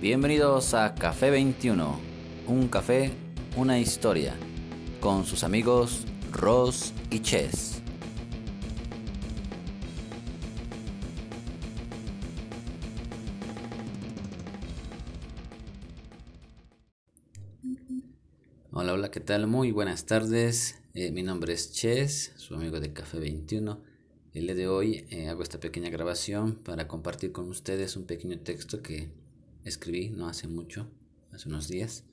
Bienvenidos a Café 21, un café, una historia, con sus amigos Ross y Chess. Hola, hola, ¿qué tal? Muy buenas tardes. Eh, mi nombre es Chess, su amigo de Café 21. El día de hoy eh, hago esta pequeña grabación para compartir con ustedes un pequeño texto que escribí no hace mucho, hace unos días.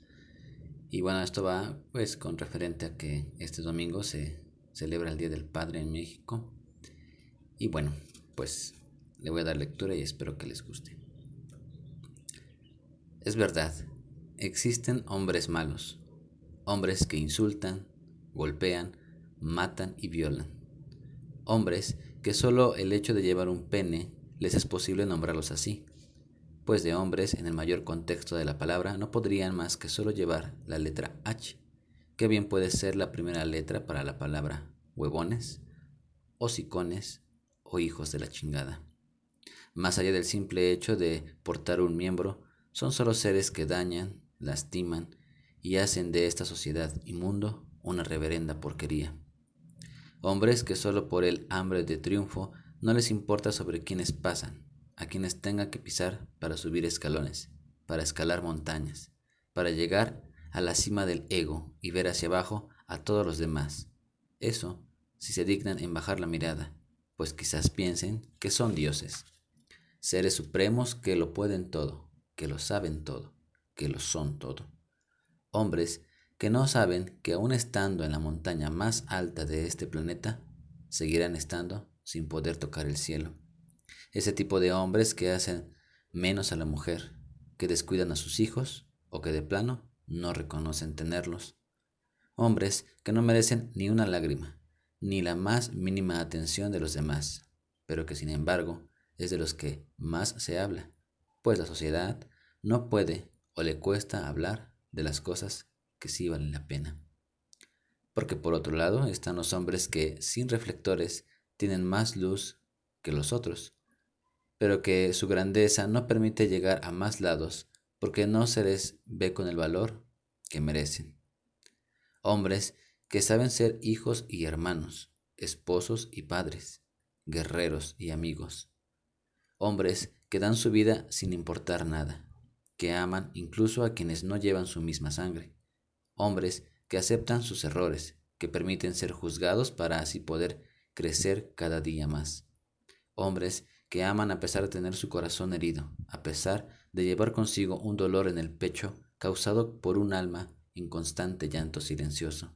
Y bueno, esto va pues con referente a que este domingo se celebra el Día del Padre en México. Y bueno, pues le voy a dar lectura y espero que les guste. Es verdad, existen hombres malos, hombres que insultan, golpean, matan y violan. Hombres que solo el hecho de llevar un pene les es posible nombrarlos así, pues de hombres en el mayor contexto de la palabra no podrían más que solo llevar la letra H, que bien puede ser la primera letra para la palabra huevones, hocicones o hijos de la chingada. Más allá del simple hecho de portar un miembro, son solo seres que dañan, lastiman y hacen de esta sociedad inmundo una reverenda porquería. Hombres que solo por el hambre de triunfo no les importa sobre quienes pasan, a quienes tengan que pisar para subir escalones, para escalar montañas, para llegar a la cima del ego y ver hacia abajo a todos los demás. Eso si se dignan en bajar la mirada, pues quizás piensen que son dioses, seres supremos que lo pueden todo, que lo saben todo, que lo son todo. Hombres que no saben que aún estando en la montaña más alta de este planeta, seguirán estando sin poder tocar el cielo. Ese tipo de hombres que hacen menos a la mujer, que descuidan a sus hijos o que de plano no reconocen tenerlos. Hombres que no merecen ni una lágrima, ni la más mínima atención de los demás, pero que sin embargo es de los que más se habla, pues la sociedad no puede o le cuesta hablar de las cosas que sí valen la pena. Porque por otro lado están los hombres que, sin reflectores, tienen más luz que los otros, pero que su grandeza no permite llegar a más lados porque no se les ve con el valor que merecen. Hombres que saben ser hijos y hermanos, esposos y padres, guerreros y amigos. Hombres que dan su vida sin importar nada, que aman incluso a quienes no llevan su misma sangre, hombres que aceptan sus errores, que permiten ser juzgados para así poder crecer cada día más. Hombres que aman a pesar de tener su corazón herido, a pesar de llevar consigo un dolor en el pecho causado por un alma en constante llanto silencioso.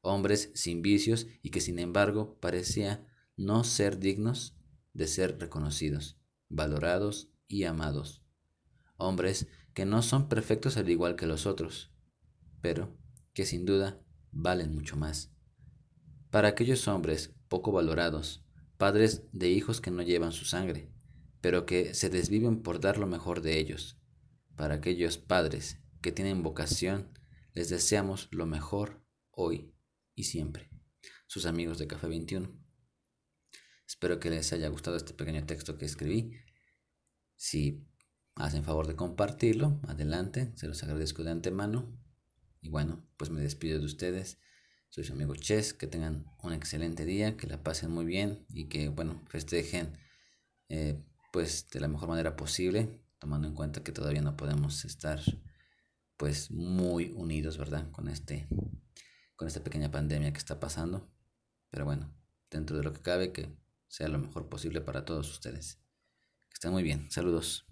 Hombres sin vicios y que sin embargo parecía no ser dignos de ser reconocidos, valorados y amados. Hombres que no son perfectos al igual que los otros, pero que sin duda valen mucho más. Para aquellos hombres poco valorados, padres de hijos que no llevan su sangre, pero que se desviven por dar lo mejor de ellos. Para aquellos padres que tienen vocación, les deseamos lo mejor hoy y siempre. Sus amigos de Café 21. Espero que les haya gustado este pequeño texto que escribí. Si hacen favor de compartirlo, adelante, se los agradezco de antemano. Y bueno, pues me despido de ustedes. Soy su amigo Chess. Que tengan un excelente día, que la pasen muy bien y que, bueno, festejen eh, pues de la mejor manera posible, tomando en cuenta que todavía no podemos estar pues muy unidos, ¿verdad? Con este con esta pequeña pandemia que está pasando. Pero bueno, dentro de lo que cabe, que sea lo mejor posible para todos ustedes. Que estén muy bien. Saludos.